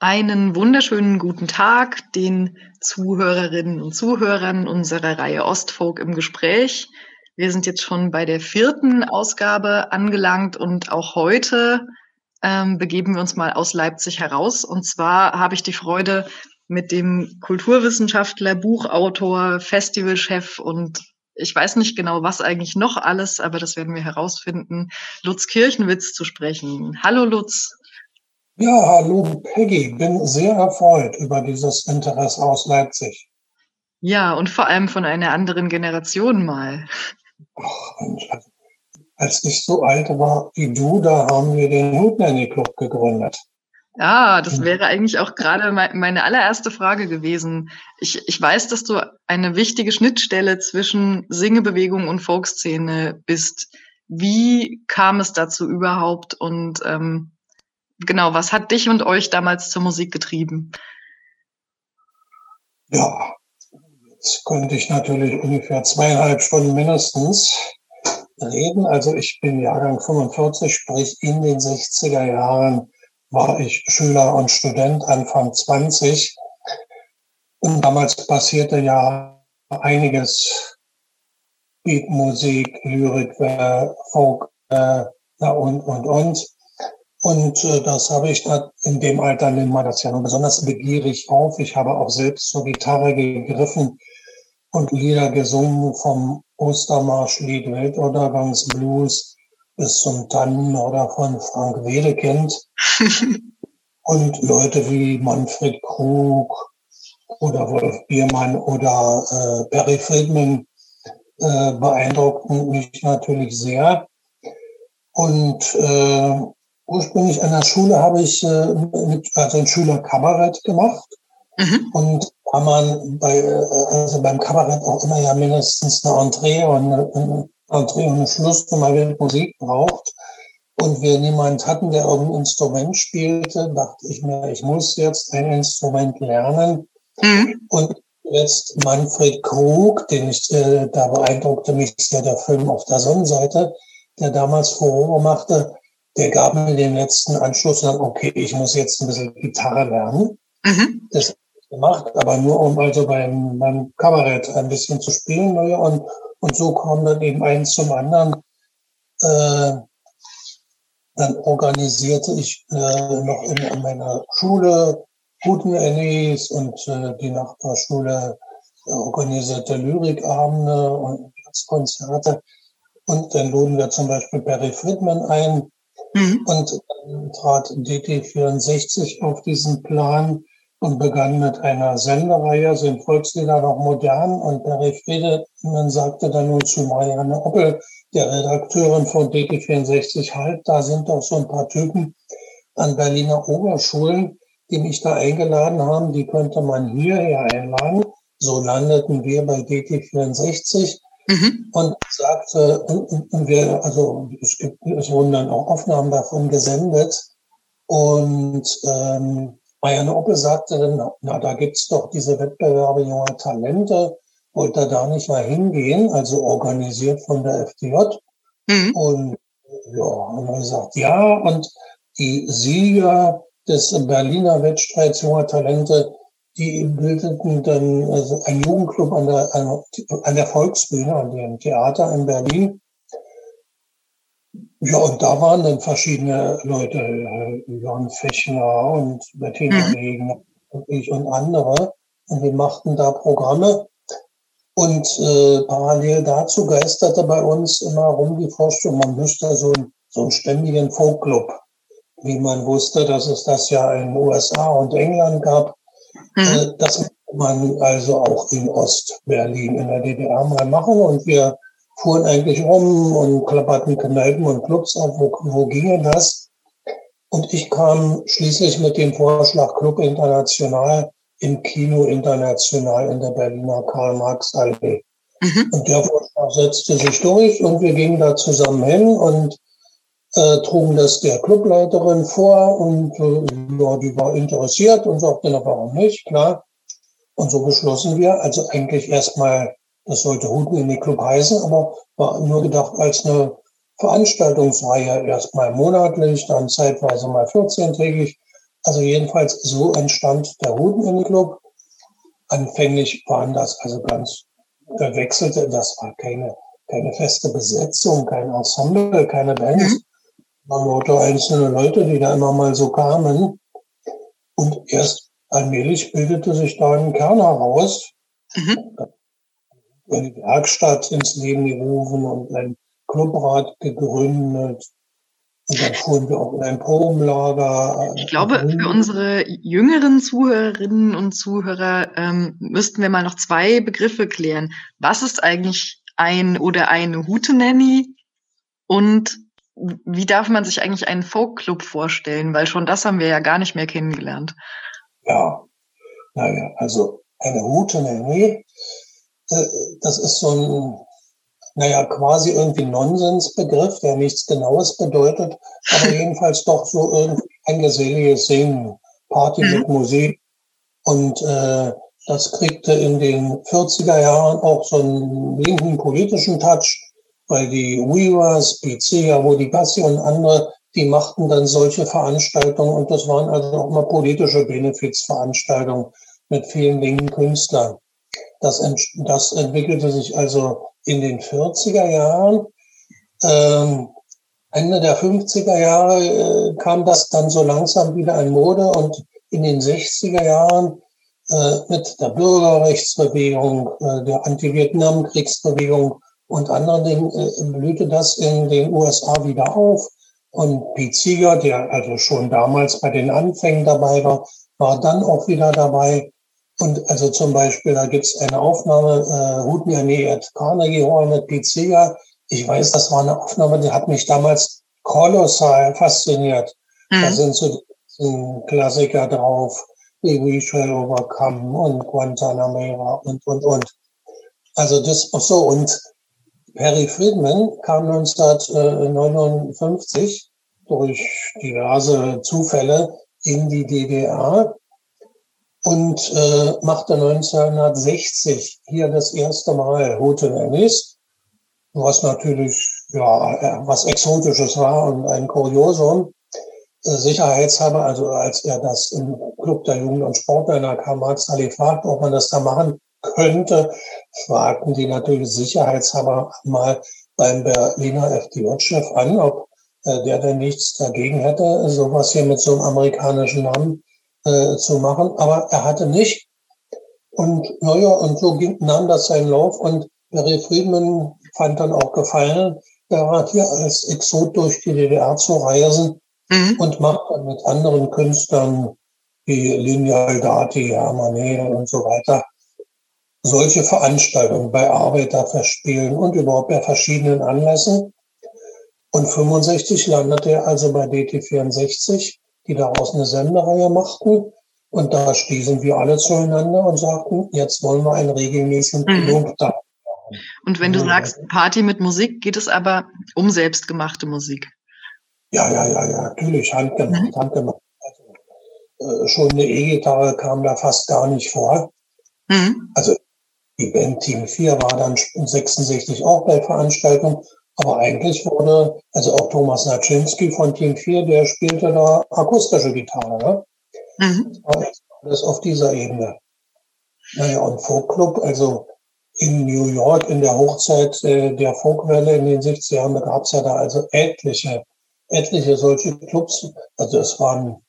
Einen wunderschönen guten Tag den Zuhörerinnen und Zuhörern unserer Reihe Ostfolk im Gespräch. Wir sind jetzt schon bei der vierten Ausgabe angelangt und auch heute ähm, begeben wir uns mal aus Leipzig heraus. Und zwar habe ich die Freude, mit dem Kulturwissenschaftler, Buchautor, Festivalchef und ich weiß nicht genau, was eigentlich noch alles, aber das werden wir herausfinden, Lutz Kirchenwitz zu sprechen. Hallo Lutz. Ja, hallo Peggy, bin sehr erfreut über dieses Interesse aus Leipzig. Ja, und vor allem von einer anderen Generation mal. Ach Mensch, als ich so alt war wie du, da haben wir den Hutnanny Club gegründet. Ja, das wäre eigentlich auch gerade meine allererste Frage gewesen. Ich, ich weiß, dass du eine wichtige Schnittstelle zwischen Singebewegung und Folkszene bist. Wie kam es dazu überhaupt und ähm, genau, was hat dich und euch damals zur Musik getrieben? Ja, jetzt könnte ich natürlich ungefähr zweieinhalb Stunden mindestens reden. Also ich bin Jahrgang 45, sprich in den 60er Jahren war ich Schüler und Student, Anfang 20. Und damals passierte ja einiges. Beatmusik, Lyrik, äh, Folk äh, und, und, und. Und äh, das habe ich dann in dem Alter nimmt man das ja nur besonders begierig auf. Ich habe auch selbst zur Gitarre gegriffen und Lieder gesungen vom Ostermarschlied Weltuntergangsblues bis zum Tannen oder von Frank Wedekind. und Leute wie Manfred Krug oder Wolf Biermann oder äh, Barry Friedman äh, beeindruckten mich natürlich sehr. Und äh, ursprünglich an der Schule habe ich äh, mit, also ein Schülerkabarett gemacht. Mhm. Und da man bei, äh, also beim Kabarett auch immer ja mindestens eine Entree und eine, eine Entree und eine Schlussnummer mit Musik braucht. Und wir niemand hatten, der irgendein Instrument spielte, dachte ich mir, ich muss jetzt ein Instrument lernen. Mhm. Und jetzt Manfred Krug, den ich, äh, da beeindruckte mich sehr der Film auf der Sonnenseite, der damals Furore machte, der gab mir den letzten Anschluss und dann, okay, ich muss jetzt ein bisschen Gitarre lernen. Mhm. Das habe ich gemacht, aber nur um also beim, beim Kabarett ein bisschen zu spielen. Ne? Und, und so kam dann eben eins zum anderen. Äh, dann organisierte ich äh, noch in, in meiner Schule guten Annies und äh, die Nachbarschule äh, organisierte Lyrikabende und Konzerte. Und dann luden wir zum Beispiel Barry Friedman ein, Mhm. Und dann trat DT64 auf diesen Plan und begann mit einer Sendereihe, sind Volkslieder noch modern. Und Barry Friedemann sagte dann nun zu Marianne Oppel, der Redakteurin von DT64, halt, da sind doch so ein paar Typen an Berliner Oberschulen, die mich da eingeladen haben, die könnte man hierher einladen. So landeten wir bei DT64 Mhm. Und sagte, und, und wir, also es gibt, es wurden dann auch Aufnahmen davon gesendet. Und ähm, Marianne Oppel sagte dann, na, da gibt's doch diese Wettbewerbe junger Talente, wollte da nicht mal hingehen, also organisiert von der FDJ. Mhm. Und ja, haben wir gesagt, ja, und die Sieger des Berliner Wettstreits junger Talente die bildeten dann also ein Jugendclub an der, an der Volksbühne, an dem Theater in Berlin. Ja, und da waren dann verschiedene Leute, äh, Jan Fechner und Bettina mhm. Wegen und ich und andere. Und wir machten da Programme. Und äh, parallel dazu geisterte bei uns immer rum die Vorstellung, man müsste so, ein, so einen ständigen Folkclub, wie man wusste, dass es das ja in den USA und England gab, Äh, das man also auch in Ostberlin in der DDR mal machen und wir fuhren eigentlich rum und klapperten Kneipen und Clubs auf, wo, wo ginge das? Und ich kam schließlich mit dem Vorschlag Club International im Kino International in der Berliner Karl-Marx-Allee. Mhm. Und der Vorschlag setzte sich durch und wir gingen da zusammen hin und äh, trugen das der Clubleiterin vor und äh, ja, die war interessiert und sagte, na warum nicht, klar. Und so beschlossen wir, also eigentlich erstmal, das sollte Huten in den Club heißen, aber war nur gedacht als eine Veranstaltungsreihe, erstmal monatlich, dann zeitweise mal 14-tägig. Also jedenfalls so entstand der Hutenende-Club. Anfänglich waren das also ganz verwechselte, das war keine, keine feste Besetzung, kein Ensemble, keine Band. Nur einzelne Leute, die da immer mal so kamen. Und erst allmählich bildete sich da ein Kern heraus. Mhm. Eine Werkstatt ins Leben gerufen und ein Clubrat gegründet. Und dann fuhren wir auch in ein Probenlager. Ich glaube, für unsere jüngeren Zuhörerinnen und Zuhörer ähm, müssten wir mal noch zwei Begriffe klären. Was ist eigentlich ein oder eine Hootenanny und wie darf man sich eigentlich einen Folkclub vorstellen? Weil schon das haben wir ja gar nicht mehr kennengelernt. Ja, naja, also eine Hootenanny, äh, das ist so ein naja, quasi irgendwie Nonsensbegriff, der nichts Genaues bedeutet, aber jedenfalls doch so irgendwie ein geselliges Singen, Party mhm. mit Musik. Und äh, das kriegte in den 40er Jahren auch so einen linken politischen Touch, weil die Weavers, Pizia, Wodibassi und andere, die machten dann solche Veranstaltungen und das waren also auch mal politische Benefizveranstaltungen mit vielen linken Künstlern. Das, das entwickelte sich also in den 40er Jahren. Ähm, Ende der 50er Jahre äh, kam das dann so langsam wieder in Mode und in den 60er Jahren äh, mit der Bürgerrechtsbewegung, äh, der Anti-Vietnam-Kriegsbewegung und anderen Dingen äh, blühte das in den USA wieder auf. Und Pete Seeger, der also schon damals bei den Anfängen dabei war, war dann auch wieder dabei. Und also zum Beispiel, da gibt's eine Aufnahme, äh, Hutniani at Carnegie Hall mit Pete Seeger. Ich weiß, das war eine Aufnahme, die hat mich damals kolossal fasziniert. Mhm. Da sind so Klassiker drauf, wie We Shall Overcome und Guantanamera und, und, und. Also das, so, und Perry Friedman kam 1959 durch diverse Zufälle in die DDR und äh, machte 1960 hier das erste Mal Hotel Ennis, was natürlich ja was Exotisches war und ein Kuriosum. Äh, sicherheitshalber, also als er das im Club der Jugend- und Sportmänner kam, Max Ali fragt, ob man das da machen könnte, fragten die natürlich sicherheitshalber mal beim Berliner FDJ-Chef an, ob äh, der denn nichts dagegen hätte, sowas hier mit so einem amerikanischen Namen äh, zu machen, aber er hatte nicht. Und naja, und so ging, nahm das seinen Lauf und Barry Friedman fand dann auch Gefallen daran, hier als Exot durch die DDR zu reisen mhm. und macht dann mit anderen Künstlern wie Lineal Dati, Hermann und so weiter solche Veranstaltungen bei Arbeiterverspielen und überhaupt bei verschiedenen Anlässen. Und 65 landete er also bei DT64 die daraus eine Sendereihe machten. Und da stießen wir alle zueinander und sagten, jetzt wollen wir einen regelmäßigen Pilot mhm. Und wenn du sagst Party mit Musik, geht es aber um selbstgemachte Musik. Ja, ja, ja, ja, natürlich, handgemacht, mhm. handgemacht. Also, äh, schon eine E-Gitarre kam da fast gar nicht vor. Mhm. Also die Band Team 4 war dann 66 auch bei Veranstaltungen aber eigentlich wurde, also auch Thomas Naczynski von Team 4, der spielte da akustische Gitarre. Ne? Mhm. Das auf dieser Ebene. Naja, und Folkclub, also in New York in der Hochzeit äh, der Folkwelle in den 60er Jahren, da gab es ja da also etliche, etliche solche Clubs. Also es waren,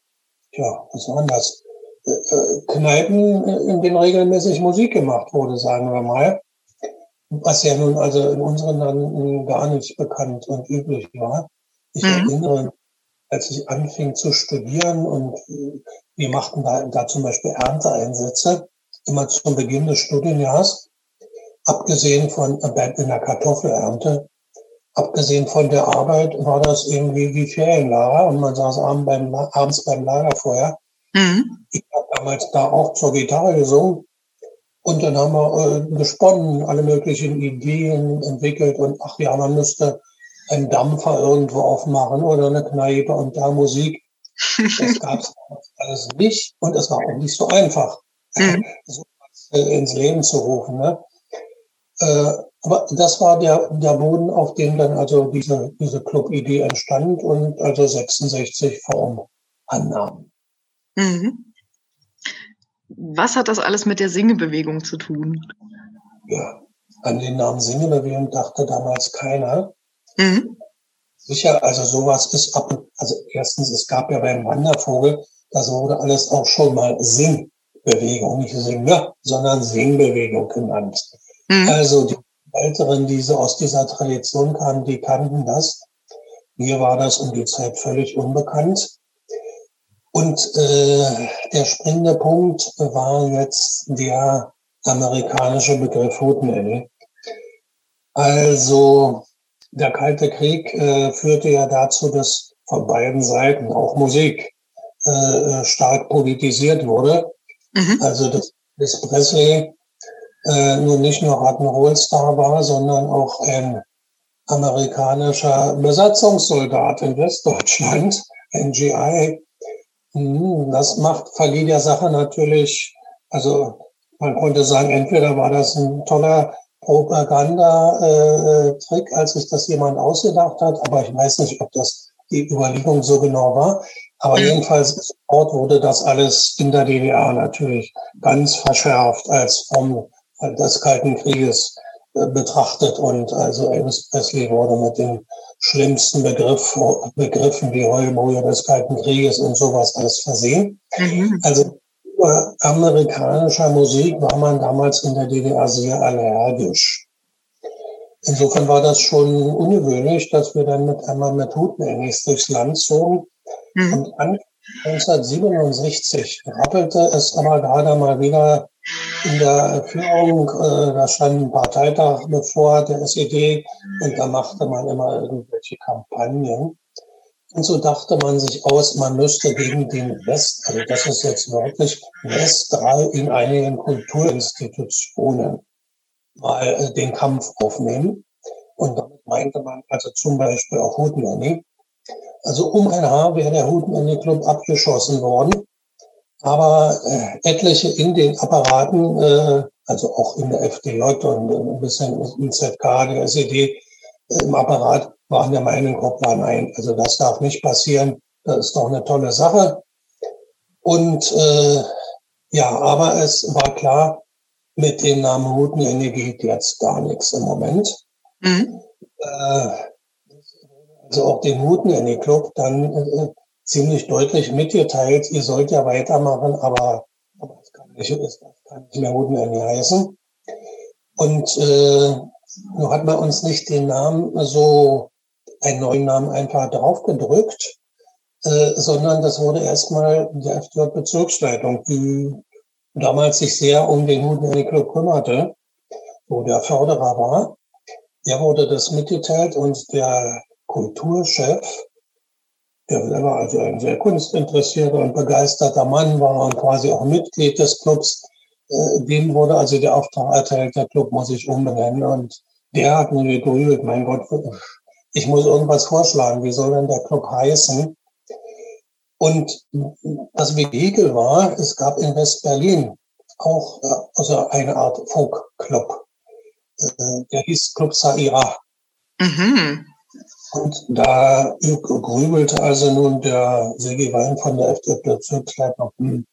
ja, was waren das? Äh, äh Kneipen, in denen regelmäßig Musik gemacht wurde, sagen wir mal was ja nun also in unseren Landen gar nicht bekannt und üblich war. Ich mhm. erinnere, als ich anfing zu studieren und wir machten da, da zum Beispiel Ernteeinsätze, immer zum Beginn des Studienjahres, abgesehen von in der Kartoffelernte, abgesehen von der Arbeit war das irgendwie wie Ferienlager und man saß abends beim, abends beim Lagerfeuer. Mhm. Ich habe damals da auch zur Gitarre gesungen und dann haben wir äh, gesponnen, alle möglichen Ideen entwickelt und ach ja, man müsste einen Dampfer irgendwo aufmachen oder eine Kneipe und da Musik. Das gab es alles nicht und es war auch nicht so einfach, mhm. so äh, ins Leben zu rufen. Ne? Äh, aber das war der, der Boden, auf dem dann also diese, diese Club-Idee entstand und also 66 Form annahm. Mhm. Was hat das alles mit der Singebewegung zu tun? Ja, an den Namen Singebewegung dachte damals keiner. Mhm. Sicher, also sowas ist ab, also erstens, es gab ja beim Wandervogel, das wurde alles auch schon mal Singbewegung, nicht Singer, sondern Singbewegung genannt. Mhm. Also die Älteren, die so aus dieser Tradition kamen, die kannten das. Mir war das um die Zeit völlig unbekannt. Und äh, der springende Punkt war jetzt der amerikanische Begriff Hutenelli. Also der Kalte Krieg äh, führte ja dazu, dass von beiden Seiten auch Musik äh, stark politisiert wurde. Mhm. Also dass, dass Presley äh, nun nicht nur Rock'n'Roll-Star war, sondern auch ein amerikanischer Besatzungssoldat in Westdeutschland, NGI. Mhm, das macht, verlieh der Sache natürlich, also man konnte sagen, entweder war das ein toller Propaganda-Trick, als sich das jemand ausgedacht hat, aber ich weiß nicht, ob das die Überlegung so genau war. Aber mhm. jedenfalls sofort wurde das alles in der DDR natürlich ganz verschärft als Form des Kalten Krieges äh, betrachtet und also Elvis Presley wurde mit den schlimmsten Begriff, Begriffen wie Heulbrühe des Kalten Krieges und sowas alles versehen. Mhm. Also gegenüber amerikanischer Musik war man damals in der DDR sehr allergisch. Insofern war das schon ungewöhnlich, dass wir dann mit einmal mit Hutenengis durchs Land zogen. Mhm. Und an 1967 rappelte es aber gerade mal wieder in der Führung, äh, da stand ein Parteitag bevor der SED und da machte man immer irgendwelche Kampagnen. Und so dachte man sich aus, man müsste gegen den West, also das ist jetzt wirklich Westral in einigen Kulturinstitutionen mal äh, den Kampf aufnehmen. Und damit meinte man also zum Beispiel auch Hutenanni. Also um ein Haar wäre der Hutenanni-Club abgeschossen worden. Aber äh, etliche in den Apparaten, äh, also auch in der FDJ und ein bisschen im ZK, der SED, äh, im Apparat, waren der Meinung, hoppla, nein, also das darf nicht passieren. Das ist doch eine tolle Sache. Und äh, ja, aber es war klar, mit dem Namen Hutenenergie geht jetzt gar nichts im Moment. Mhm. Äh, also auch den Hutenenergie Club dann äh, ziemlich deutlich mitgeteilt, ihr sollt ja weitermachen, aber, aber es kann nicht, es kann nicht mehr Hutenenergie heißen. Und äh, nur hat man uns nicht den Namen so einen neuen Namen einfach draufgedrückt, äh, sondern das wurde erstmal die FDJ-Bezirksleitung, die damals sich sehr um den Hudenelli Club kümmerte, wo der Förderer war. Der wurde das mitgeteilt und der Kulturchef, der selber also ein sehr kunstinteressierter und begeisterter Mann war und quasi auch Mitglied des Clubs, äh, dem wurde also der Auftrag erteilt, der Club muss sich umbenennen und der hat mir gegrübelt, mein Gott, ich muss irgendwas vorschlagen, wie soll denn der Club heißen? Und das Vehikel war, es gab in West-Berlin auch äh, also eine Art Folk-Club. Äh, der hieß Club Saira. Mhm. Und da grübelte also nun der Sigi Wein von der FDP-Bezirksleitung, hm,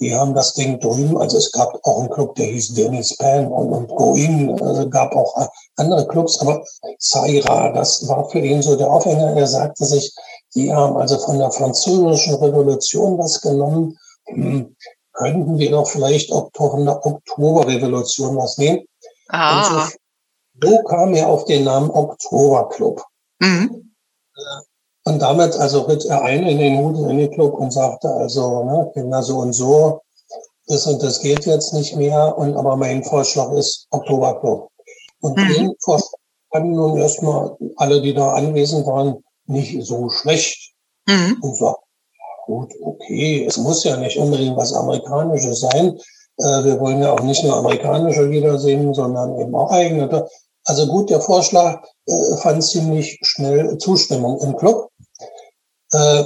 die haben das Ding drüben, also es gab auch einen Club, der hieß Dennis Pan und, und Goin, also gab auch andere Clubs, aber Saira, das war für ihn so der Aufhänger. Er sagte sich, die haben also von der französischen Revolution was genommen, hm, könnten wir doch vielleicht auch von der Oktoberrevolution was nehmen. Ah. So, so, kam er auf den Namen Oktoberclub. Mhm. Und damit also ritt er ein in den Huden Club und sagte also, ne, Kinder so und so, das und das geht jetzt nicht mehr. Und aber mein Vorschlag ist Oktoberclub. Und mhm. den Vorschlag fanden nun erstmal alle, die da anwesend waren, nicht so schlecht. Mhm. Und so, gut, okay, es muss ja nicht unbedingt was Amerikanisches sein. Äh, wir wollen ja auch nicht nur amerikanische Lieder singen, sondern eben auch eigene. Also gut, der Vorschlag äh, fand ziemlich schnell Zustimmung im Club. Äh,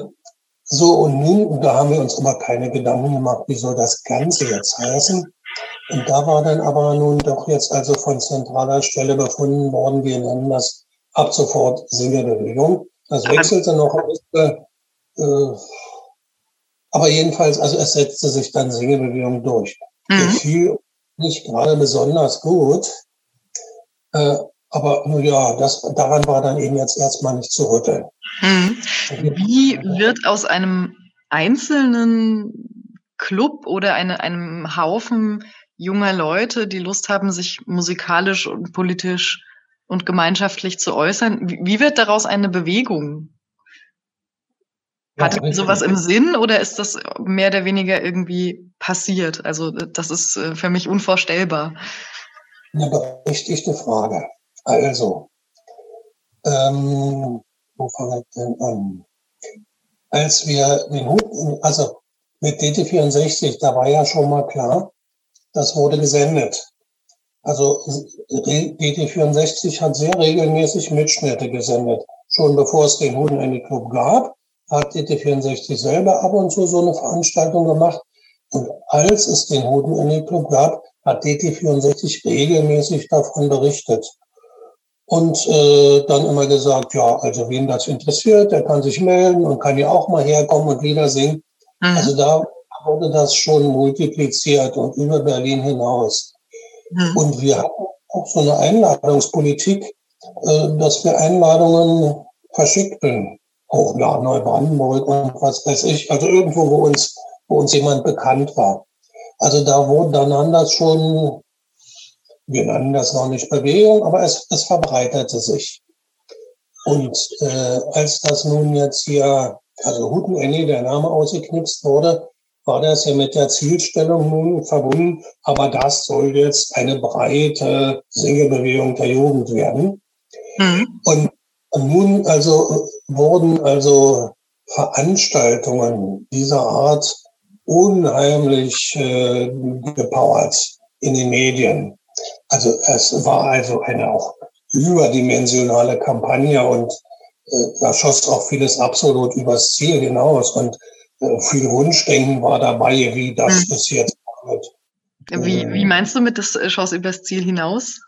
so, und nun, da haben wir uns aber keine Gedanken gemacht, wie soll das Ganze jetzt heißen. Und da war dann aber nun doch jetzt also von zentraler Stelle befunden worden, wir nennen das ab sofort Singebewegung. Das wechselte noch, äh, Aber jedenfalls, also es setzte sich dann Singebewegung durch. Mhm. Gefiel nicht gerade besonders gut. Äh, aber nur ja, das, daran war dann eben jetzt erstmal nicht zu rütteln. Mhm. Wie wird aus einem einzelnen Club oder eine, einem Haufen junger Leute, die Lust haben, sich musikalisch und politisch und gemeinschaftlich zu äußern, wie wird daraus eine Bewegung? Hattet ihr sowas im Sinn oder ist das mehr oder weniger irgendwie passiert? Also das ist äh, für mich unvorstellbar. Eine berechtigte Frage. Also, ähm, wo fange ich denn an? Als wir den Hut, also mit DT64, da war ja schon mal klar, das wurde gesendet. Also DT64 hat sehr regelmäßig Mitschnitte gesendet. Schon bevor es den Huden Club gab, hat DT64 selber ab und zu so eine Veranstaltung gemacht. Und als es den Huden Club gab, hat DT64 regelmäßig davon berichtet und äh, dann immer gesagt, ja, also wen das interessiert, der kann sich melden und kann ja auch mal herkommen und Lieder singen. Mhm. Also da wurde das schon multipliziert und über Berlin hinaus. Mhm. Und wir hatten auch so eine Einladungspolitik, äh, dass wir Einladungen verschickten, auch nach Neubrandenburg und was weiß ich, also irgendwo, wo uns, wo uns jemand bekannt war. Also da wurde, dann das schon wir nennen das noch nicht Bewegung, aber es, es verbreitete sich. Und äh, als das nun jetzt hier, also Hutenenni, der Name ausgeknipst wurde, war das ja mit der Zielstellung nun verbunden, aber das soll jetzt eine breite Singebewegung der Jugend werden. Mhm. Und, und nun also wurden also Veranstaltungen dieser Art unheimlich äh, gepowert in den Medien. Also es war also eine auch überdimensionale Kampagne und äh, da schoss auch vieles absolut übers Ziel hinaus und äh, viel Wunschdenken war dabei, wie das mhm. ist jetzt wird. Wie, wie meinst du mit, das schoss übers Ziel hinaus?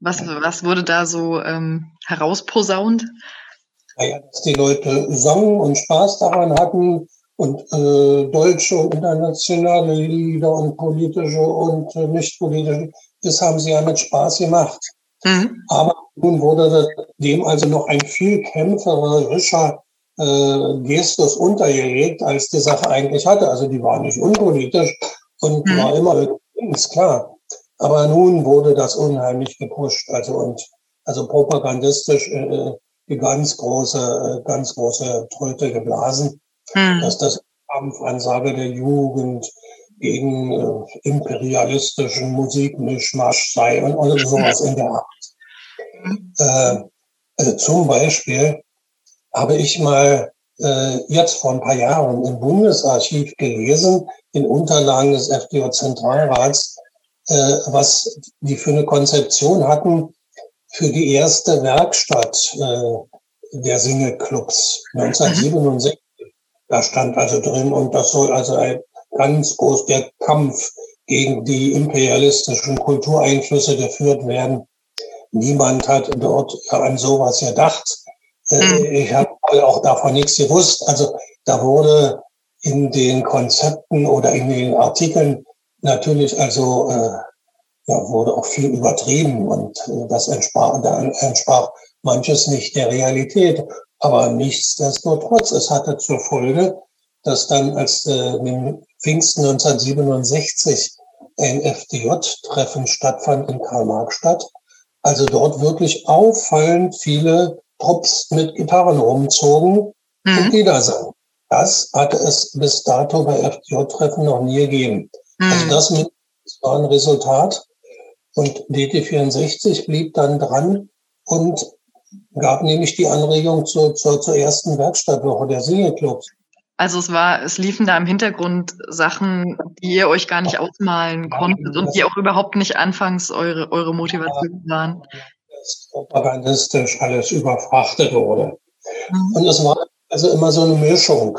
Was, was wurde da so ähm, herausposaunt? Naja, dass die Leute sangen und Spaß daran hatten und äh, deutsche und internationale Lieder und politische und äh, nicht politische das haben sie ja mit Spaß gemacht. Mhm. Aber nun wurde dem also noch ein viel kämpferischer äh, Gestus untergelegt, als die Sache eigentlich hatte. Also die war nicht unpolitisch und mhm. war immer ist klar. Aber nun wurde das unheimlich gepusht, also und also propagandistisch äh, die ganz große, äh, ganz große Tröte geblasen, mhm. dass das Kampfansage der Jugend, gegen äh, imperialistischen Musikmischmasch sei und, und sowas in der Art. Äh, also zum Beispiel habe ich mal äh, jetzt vor ein paar Jahren im Bundesarchiv gelesen, in Unterlagen des FDO-Zentralrats, äh, was die für eine Konzeption hatten für die erste Werkstatt äh, der Singleclubs 1967. Da stand also drin, und das soll also ein ganz groß der Kampf gegen die imperialistischen Kultureinflüsse geführt werden. Niemand hat dort an sowas gedacht. Mhm. Ich habe auch davon nichts gewusst. Also da wurde in den Konzepten oder in den Artikeln natürlich also äh, ja, wurde auch viel übertrieben und äh, das entsprach, da entsprach manches nicht der Realität. Aber nichtsdestotrotz, es hatte zur Folge, dass dann als äh, Pfingsten 1967 ein FDJ-Treffen stattfand in Karl-Marx-Stadt. Also dort wirklich auffallend viele Trupps mit Gitarren rumzogen mhm. und Lieder sangen. Das hatte es bis dato bei FDJ-Treffen noch nie gegeben. Mhm. Also das, mit, das war ein Resultat. Und DT64 blieb dann dran und gab nämlich die Anregung zur, zur, zur ersten Werkstattwoche der Singelclubs. Also es war, es liefen da im Hintergrund Sachen, die ihr euch gar nicht ausmalen konntet und die auch überhaupt nicht anfangs eure, eure Motivation waren. Das propagandistisch alles überfrachtet wurde. Mhm. Und es war also immer so eine Mischung.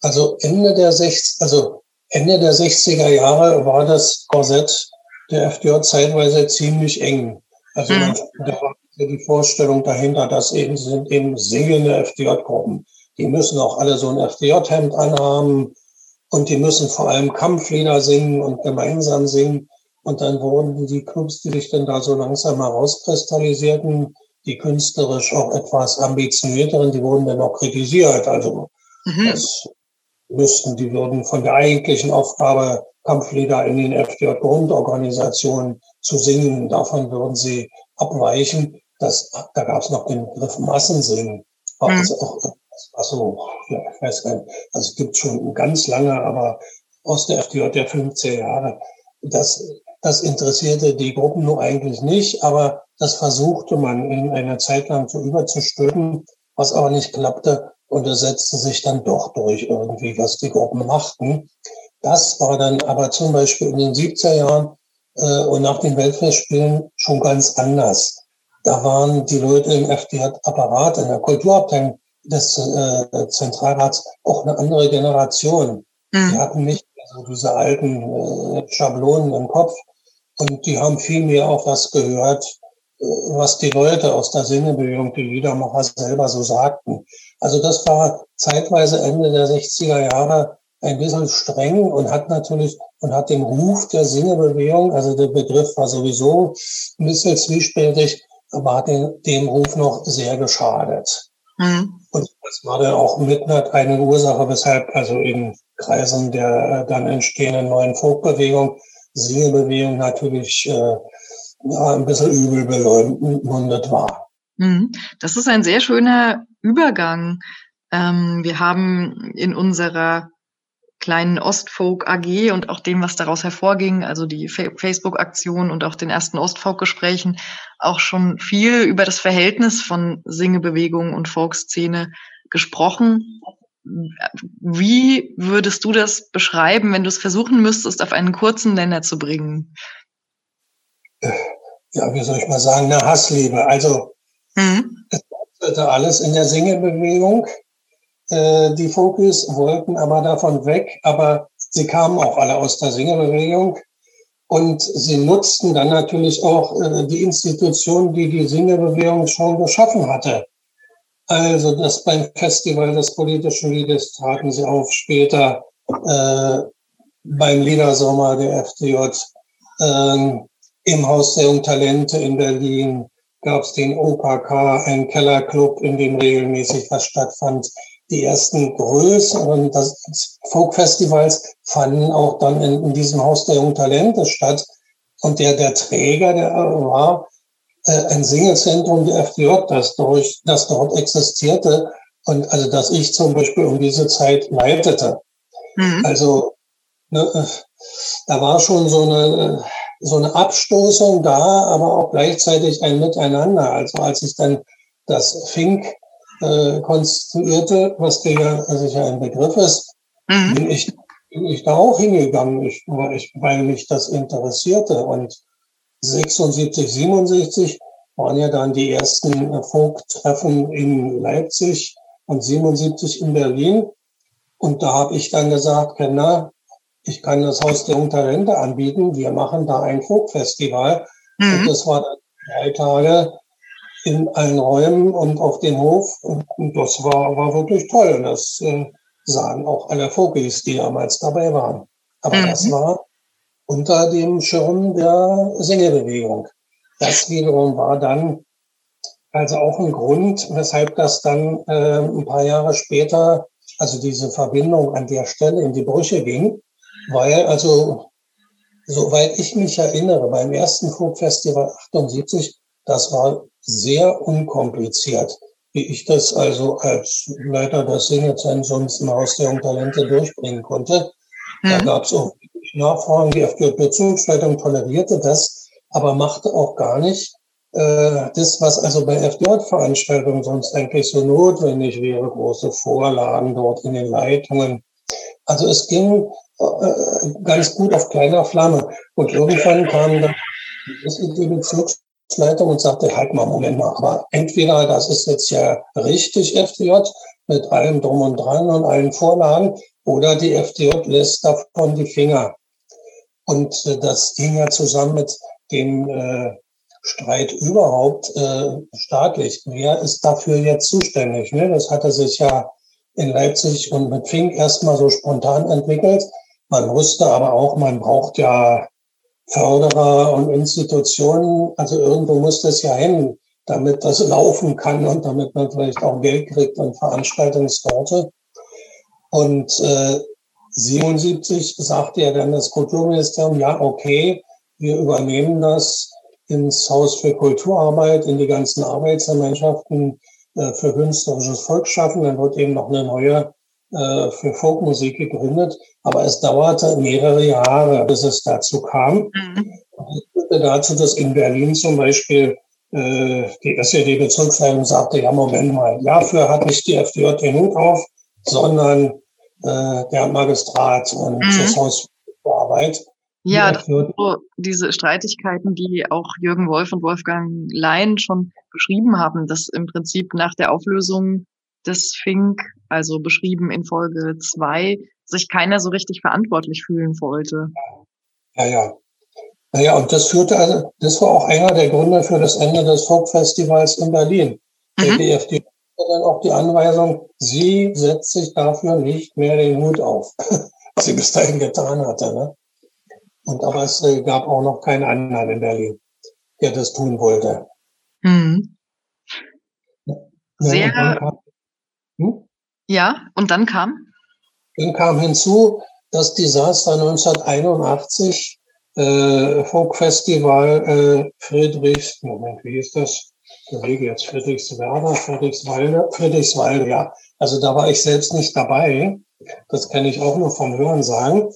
Also Ende der 60, also Ende der 60er Jahre war das Korsett der FDJ zeitweise ziemlich eng. Also mhm. da war die Vorstellung dahinter, dass eben sind eben singende FDJ-Gruppen die müssen auch alle so ein FDJ-Hemd anhaben und die müssen vor allem Kampflieder singen und gemeinsam singen. Und dann wurden die Clubs, die sich dann da so langsam herauskristallisierten, die künstlerisch auch etwas ambitionierteren, die wurden dann auch kritisiert. Also mhm. das müssten, die würden von der eigentlichen Aufgabe, Kampflieder in den FDJ-Grundorganisationen zu singen, davon würden sie abweichen. Das, da gab es noch den Begriff Massensingen. Mhm. also auch also, ja, ich weiß gar nicht, also es gibt schon ganz lange, aber aus der FDJ der 15 Jahre, das, das interessierte die Gruppen nur eigentlich nicht, aber das versuchte man in einer Zeit lang so überzustülpen, was aber nicht klappte und es setzte sich dann doch durch irgendwie, was die Gruppen machten. Das war dann aber zum Beispiel in den 70er Jahren äh, und nach den Weltfestspielen schon ganz anders. Da waren die Leute im FDJ-Apparat, in der Kulturabteilung des äh, Zentralrats auch eine andere Generation. Mhm. Die hatten nicht so diese alten äh, Schablonen im Kopf und die haben viel mehr auf das gehört, äh, was die Leute aus der Sinnebewegung, die Liedermacher selber so sagten. Also das war zeitweise Ende der 60er Jahre ein bisschen streng und hat natürlich und hat dem Ruf der Sinnebewegung, also der Begriff war sowieso ein bisschen zwiespältig, hat den, dem Ruf noch sehr geschadet. Mhm. Und das war dann auch mit eine Ursache, weshalb also in Kreisen der äh, dann entstehenden neuen Folkbewegung, Singebewegung natürlich äh, ja, ein bisschen übel beleumundet war. Mhm. Das ist ein sehr schöner Übergang. Ähm, wir haben in unserer kleinen Ostfolk AG und auch dem, was daraus hervorging, also die Facebook-Aktion und auch den ersten Ostfolk-Gesprächen, auch schon viel über das Verhältnis von Singebewegung und Folkszene gesprochen. Wie würdest du das beschreiben, wenn du es versuchen müsstest, auf einen kurzen Nenner zu bringen? Ja, wie soll ich mal sagen, eine Hassliebe. Also, mhm. es passierte alles in der Singebewegung. Äh, die Fokus wollten aber davon weg, aber sie kamen auch alle aus der Singerbewegung und sie nutzten dann natürlich auch äh, die Institution, die die Singerbewegung schon geschaffen hatte. Also das beim Festival des politischen Liedes traten sie auf, später äh, beim Liedersommer der FDJ, äh, im Haus der Jungtalente in Berlin gab es den OKK, einen Kellerclub, in dem regelmäßig was stattfand die ersten größeren Folkfestivals fanden auch dann in, in, diesem Haus der jungen Talente statt. Und der, der Träger, der war äh, ein Singlezentrum der FDJ, das, durch, das dort existierte und also das ich zum Beispiel um diese Zeit leitete. Mhm. Also ne, da war schon so eine, so eine Abstoßung da, aber auch gleichzeitig ein Miteinander. Also als ich dann das Fink äh, konstruierte, was dir ja sicher ein Begriff ist, mhm. bin, ich, bin ich da auch hingegangen, ich, weil mich das interessierte. Und 76, 67 waren ja dann die ersten Funktreffen in Leipzig und 77 in Berlin. Und da habe ich dann gesagt, na, ich kann das Haus der Talente anbieten. Wir machen da ein Folkfestival. Mhm. Und das war dann drei Tage in allen Räumen und auf dem Hof. Und, das war, war wirklich toll. Das äh, sahen auch alle Vogels, die damals dabei waren. Aber mhm. das war unter dem Schirm der Sängerbewegung. Das wiederum war dann also auch ein Grund, weshalb das dann äh, ein paar Jahre später, also diese Verbindung an der Stelle in die Brüche ging, weil also, soweit ich mich erinnere, beim ersten Folkfestival 78, das war sehr unkompliziert, wie ich das also als Leiter des Singezentrums im Haus der Talente durchbringen konnte. Mhm. Da gab es auch Nachfragen, die FDJ-Bezugsleitung tolerierte das, aber machte auch gar nicht äh, das, was also bei FDJ-Veranstaltungen sonst eigentlich so notwendig wäre, große Vorlagen dort in den Leitungen. Also es ging äh, ganz gut auf kleiner Flamme. Und irgendwann kam dann die Bezugs Leitung und sagte, halt mal, Moment mal, aber entweder das ist jetzt ja richtig FDJ mit allem drum und dran und allen Vorlagen oder die FDJ lässt davon die Finger. Und äh, das ging ja zusammen mit dem äh, Streit überhaupt äh, staatlich. Wer ist dafür jetzt zuständig? Ne? Das hatte sich ja in Leipzig und mit Fink erstmal so spontan entwickelt. Man wusste aber auch, man braucht ja Förderer und Institutionen. Also irgendwo muss das ja hin, damit das laufen kann und damit man vielleicht auch Geld kriegt und Veranstaltungsorte. Und äh, 77 sagte ja dann das Kulturministerium, ja, okay, wir übernehmen das ins Haus für Kulturarbeit, in die ganzen Arbeitsgemeinschaften äh, für künstlerisches Volksschaffen. Dann wird eben noch eine neue äh, für Folkmusik gegründet. Aber es dauerte mehrere Jahre, bis es dazu kam. Mhm. Und dazu, dass in Berlin zum Beispiel äh, die SED-Bezirksleitung sagte, ja, Moment mal, dafür hat nicht die FDJ den Hut auf, sondern äh, der Magistrat und mhm. das Haus für Arbeit. Ja, das sind so diese Streitigkeiten, die auch Jürgen Wolf und Wolfgang Lein schon beschrieben haben, dass im Prinzip nach der Auflösung des Fink, also beschrieben in Folge zwei, sich keiner so richtig verantwortlich fühlen wollte. Ja, ja. Naja, und das führte, also, das war auch einer der Gründe für das Ende des Folkfestivals in Berlin. Der mhm. DFD hatte dann auch die Anweisung, sie setzt sich dafür nicht mehr den Hut auf, was sie bis dahin getan hatte. Ne? Und aber es äh, gab auch noch keinen anderen in Berlin, der das tun wollte. Hm. Sehr. Ja, und hm? ja, und dann kam? Dann kam hinzu das Desaster 1981, äh, Folkfestival äh, Friedrichs, Moment, wie ist das? Überlege jetzt Friedrichswerder, Friedrichswalde, Friedrichswalde, ja. Also da war ich selbst nicht dabei. Das kann ich auch nur vom Hören sagen.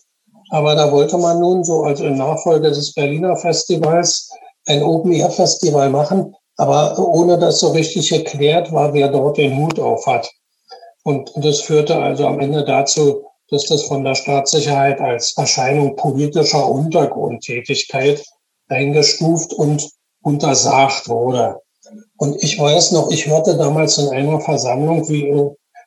Aber da wollte man nun so, also in Nachfolge des Berliner Festivals, ein Open-Air-Festival machen, aber ohne dass so richtig erklärt war, wer dort den Hut auf hat. Und das führte also am Ende dazu, dass das von der Staatssicherheit als Erscheinung politischer Untergrundtätigkeit eingestuft und untersagt wurde. Und ich weiß noch, ich hörte damals in einer Versammlung, wie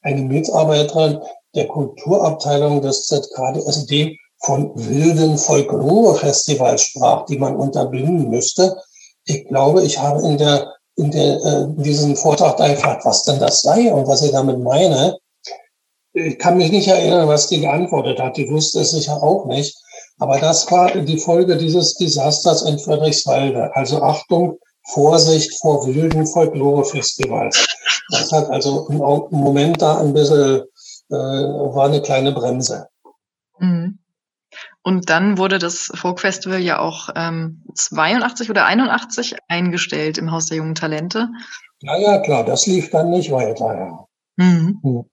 eine Mitarbeiterin der Kulturabteilung des ZKDSD von wilden Folklore-Festivals sprach, die man unterbinden müsste. Ich glaube, ich habe in der in der, äh, diesem Vortrag da gefragt, was denn das sei und was ich damit meine. Ich kann mich nicht erinnern, was die geantwortet hat. Die wusste es sicher auch nicht. Aber das war die Folge dieses Desasters in Friedrichswalde. Also Achtung, Vorsicht vor wilden Folklore-Festivals. Das hat also im Moment da ein bisschen, äh, war eine kleine Bremse. Und dann wurde das Folk Festival ja auch ähm, 82 oder 81 eingestellt im Haus der jungen Talente. Ja, ja, klar, das lief dann nicht weiter. Ja. Mhm. Hm.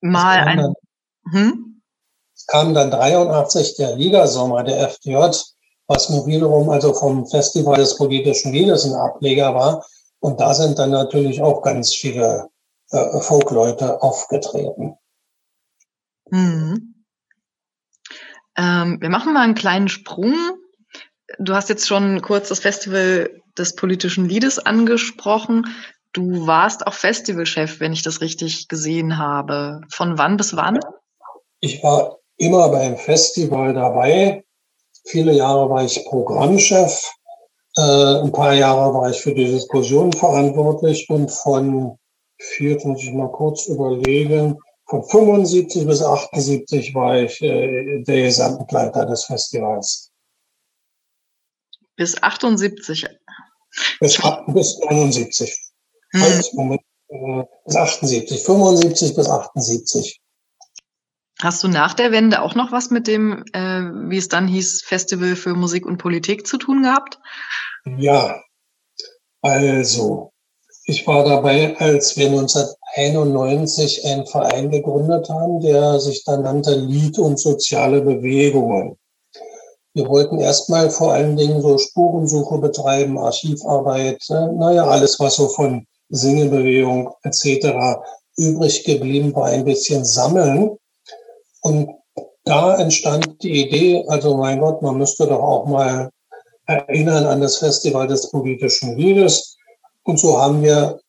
Mal ein. Dann, hm? Es kam dann 83 der Ligasommer der FDJ, was nur wiederum also vom Festival des politischen Liedes ein Ableger war. Und da sind dann natürlich auch ganz viele äh, Folkleute aufgetreten. Mhm. Ähm, wir machen mal einen kleinen Sprung. Du hast jetzt schon kurz das Festival des politischen Liedes angesprochen. Du warst auch Festivalchef, wenn ich das richtig gesehen habe. Von wann bis wann? Ich war immer beim Festival dabei. Viele Jahre war ich Programmchef. Äh, ein paar Jahre war ich für die Diskussion verantwortlich und von vier, muss ich mal kurz überlegen, von 75 bis 78 war ich äh, der Gesamtleiter des Festivals. Bis 78? Bis, bis 79. Hm. Halt, Moment, äh, bis 78. 75 bis 78. Hast du nach der Wende auch noch was mit dem, äh, wie es dann hieß, Festival für Musik und Politik zu tun gehabt? Ja, also ich war dabei, als wir 1991 einen Verein gegründet haben, der sich dann nannte Lied und soziale Bewegungen. Wir wollten erstmal vor allen Dingen so Spurensuche betreiben, Archivarbeit, ne? naja, alles, was so von Singebewegung etc. übrig geblieben war, ein bisschen sammeln. Und da entstand die Idee, also mein Gott, man müsste doch auch mal erinnern an das Festival des politischen Liedes und so haben wir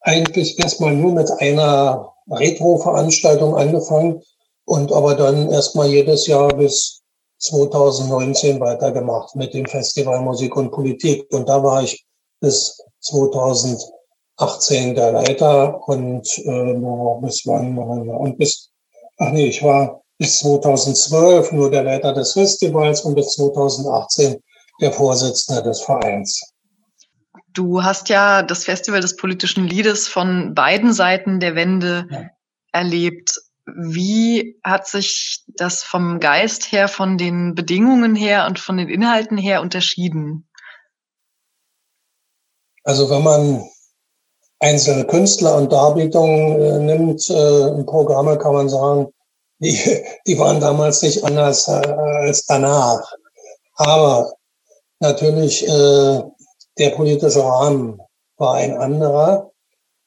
eigentlich erstmal nur mit einer Retro-Veranstaltung angefangen und aber dann erstmal jedes Jahr bis 2019 weitergemacht mit dem Festival Musik und Politik. Und da war ich bis 2019 18 der Leiter und äh, bis wann? Und bis, ach nee, ich war bis 2012 nur der Leiter des Festivals und bis 2018 der Vorsitzende des Vereins. Du hast ja das Festival des politischen Liedes von beiden Seiten der Wende ja. erlebt. Wie hat sich das vom Geist her, von den Bedingungen her und von den Inhalten her unterschieden? Also wenn man einzelne Künstler und Darbietungen äh, nimmt, äh, Programme, kann man sagen, die, die waren damals nicht anders äh, als danach. Aber natürlich äh, der politische Rahmen war ein anderer.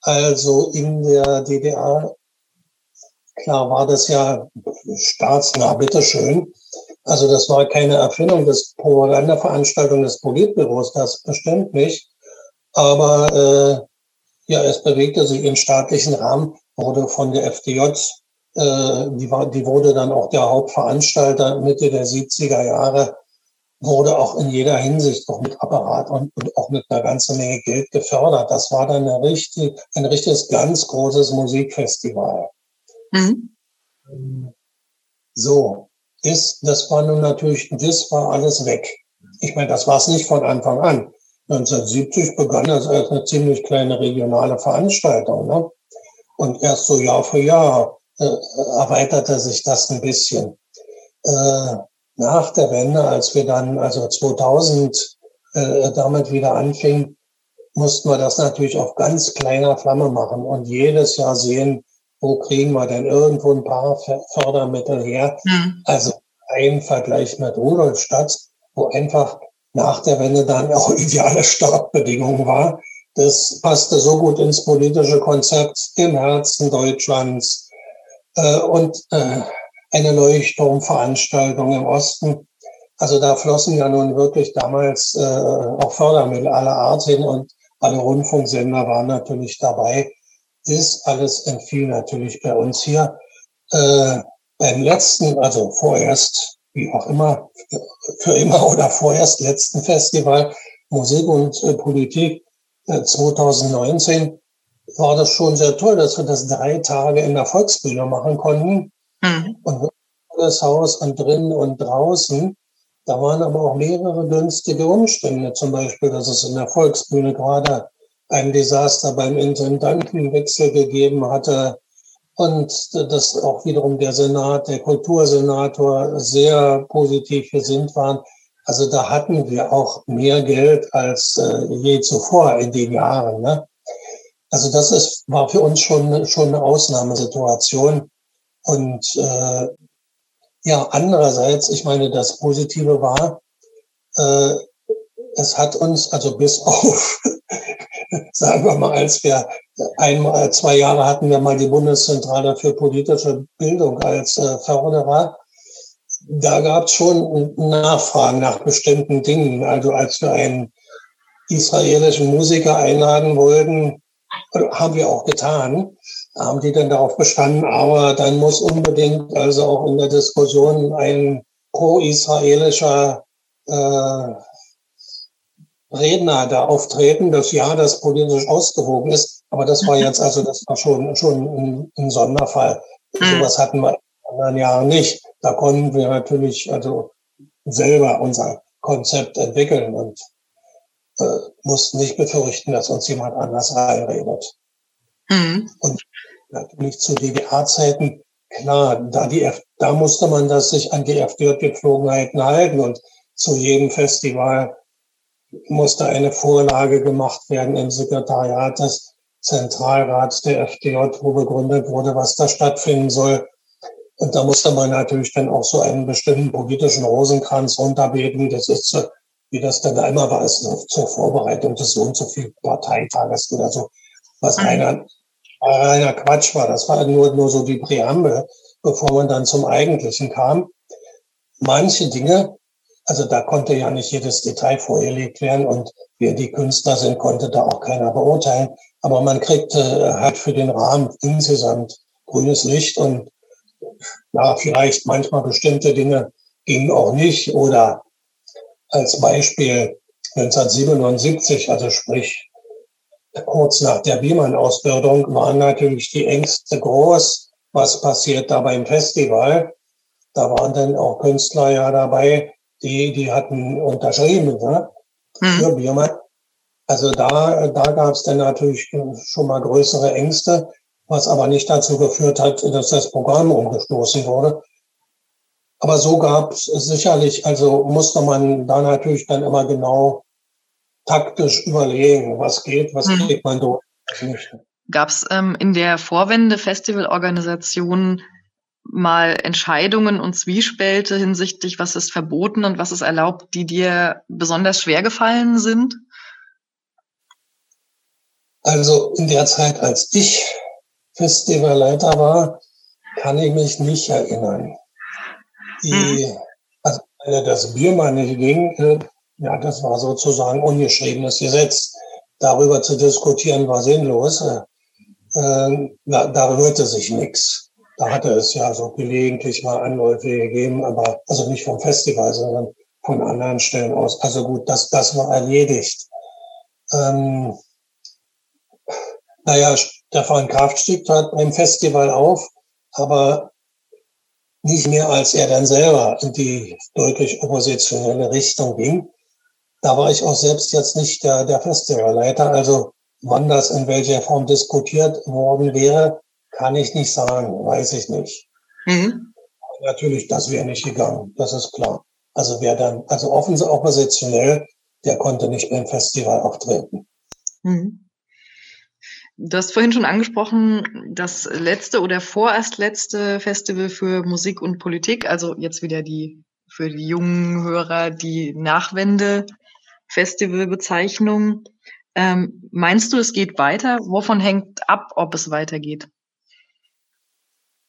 Also in der DDR, klar war das ja staatsnah, bitteschön. Also das war keine Erfindung des Propagandaveranstaltung des Politbüros, das bestimmt nicht. Aber äh, ja, es bewegte sich im staatlichen Rahmen, wurde von der FDJ, äh, die, war, die wurde dann auch der Hauptveranstalter Mitte der 70er Jahre, wurde auch in jeder Hinsicht auch mit Apparat und, und auch mit einer ganzen Menge Geld gefördert. Das war dann eine richtig, ein richtiges ganz großes Musikfestival. Mhm. So, ist, das war nun natürlich, das war alles weg. Ich meine, das war es nicht von Anfang an. 1970 begann das als eine ziemlich kleine regionale Veranstaltung. Ne? Und erst so Jahr für Jahr äh, erweiterte sich das ein bisschen. Äh, nach der Wende, als wir dann, also 2000, äh, damit wieder anfingen, mussten wir das natürlich auf ganz kleiner Flamme machen und jedes Jahr sehen, wo kriegen wir denn irgendwo ein paar Fördermittel her. Mhm. Also ein Vergleich mit Rudolstadt, wo einfach nach der Wende dann auch ideale Startbedingungen war. Das passte so gut ins politische Konzept im Herzen Deutschlands äh, und äh, eine Leuchtturmveranstaltung im Osten. Also da flossen ja nun wirklich damals äh, auch Fördermittel aller Art hin und alle Rundfunksender waren natürlich dabei. Das alles entfiel natürlich bei uns hier. Äh, beim letzten, also vorerst wie auch immer, für immer oder vorerst letzten Festival Musik und äh, Politik äh, 2019 war das schon sehr toll, dass wir das drei Tage in der Volksbühne machen konnten. Mhm. Und das Haus und drinnen und draußen. Da waren aber auch mehrere günstige Umstände. Zum Beispiel, dass es in der Volksbühne gerade ein Desaster beim Intendantenwechsel gegeben hatte und dass auch wiederum der Senat, der Kultursenator sehr positiv gesinnt waren. Also da hatten wir auch mehr Geld als äh, je zuvor in den Jahren. Ne? Also das ist, war für uns schon, schon eine Ausnahmesituation. Und äh, ja, andererseits, ich meine, das Positive war, äh, es hat uns, also bis auf sagen wir mal, als wir einmal, zwei Jahre hatten wir mal die Bundeszentrale für politische Bildung als äh, Förderer. Da gab es schon Nachfragen nach bestimmten Dingen. Also als wir einen israelischen Musiker einladen wollten, haben wir auch getan, haben die dann darauf bestanden, aber dann muss unbedingt also auch in der Diskussion ein pro-israelischer äh, Redner da auftreten, dass ja, das politisch ausgewogen ist. Aber das war jetzt, also das war schon, schon ein, ein Sonderfall. Mhm. Sowas hatten wir in anderen Jahren nicht. Da konnten wir natürlich also selber unser Konzept entwickeln und äh, mussten nicht befürchten, dass uns jemand anders reinredet. Mhm. Und natürlich zu DDR-Zeiten, klar, da die da musste man das sich an die FDJ-Gepflogenheiten halten und zu jedem Festival musste eine Vorlage gemacht werden im Sekretariat des Zentralrats der FDJ, wo begründet wurde, was da stattfinden soll. Und da musste man natürlich dann auch so einen bestimmten politischen Rosenkranz runterbeten. Das ist so, wie das dann einmal war, ist zur Vorbereitung des so und so viel Parteitages oder so, was mhm. Reiner, reiner Quatsch war. Das war nur, nur so die Präambel, bevor man dann zum Eigentlichen kam. Manche Dinge also da konnte ja nicht jedes Detail vorgelegt werden und wer die Künstler sind, konnte da auch keiner beurteilen. Aber man kriegte halt für den Rahmen insgesamt grünes Licht und ja, vielleicht manchmal bestimmte Dinge gingen auch nicht. Oder als Beispiel 1977, also sprich kurz nach der Biemann-Ausbildung waren natürlich die Ängste groß, was passiert da beim Festival. Da waren dann auch Künstler ja dabei, die, die hatten unterschrieben ne, für mhm. Biermann. Also da, da gab es dann natürlich schon mal größere Ängste, was aber nicht dazu geführt hat, dass das Programm umgestoßen wurde. Aber so gab es sicherlich, also musste man da natürlich dann immer genau taktisch überlegen, was geht, was mhm. kriegt man durch. Gab es ähm, in der Vorwände-Festivalorganisation mal Entscheidungen und Zwiespälte hinsichtlich, was ist verboten und was ist erlaubt, die dir besonders schwer gefallen sind? Also in der Zeit, als ich Festivalleiter war, kann ich mich nicht erinnern. Die, mhm. also das Biermann nicht ging, äh, ja, das war sozusagen ungeschriebenes Gesetz. Darüber zu diskutieren war sinnlos. Äh, äh, da, da rührte sich nichts. Da hatte es ja so gelegentlich mal Anläufe gegeben, aber also nicht vom Festival, sondern von anderen Stellen aus. Also gut, das, das war erledigt. Ähm, naja, Stefan Kraft stieg dort beim Festival auf, aber nicht mehr als er dann selber in die deutlich oppositionelle Richtung ging. Da war ich auch selbst jetzt nicht der, der Festivalleiter. Also wann das in welcher Form diskutiert worden wäre, kann ich nicht sagen, weiß ich nicht. Mhm. Natürlich, das wäre nicht gegangen, das ist klar. Also wer dann, also offensichtlich oppositionell, der konnte nicht beim Festival auftreten. Mhm. Du hast vorhin schon angesprochen, das letzte oder vorerst letzte Festival für Musik und Politik, also jetzt wieder die für die jungen Hörer die Nachwende-Festivalbezeichnung. Ähm, meinst du, es geht weiter? Wovon hängt ab, ob es weitergeht?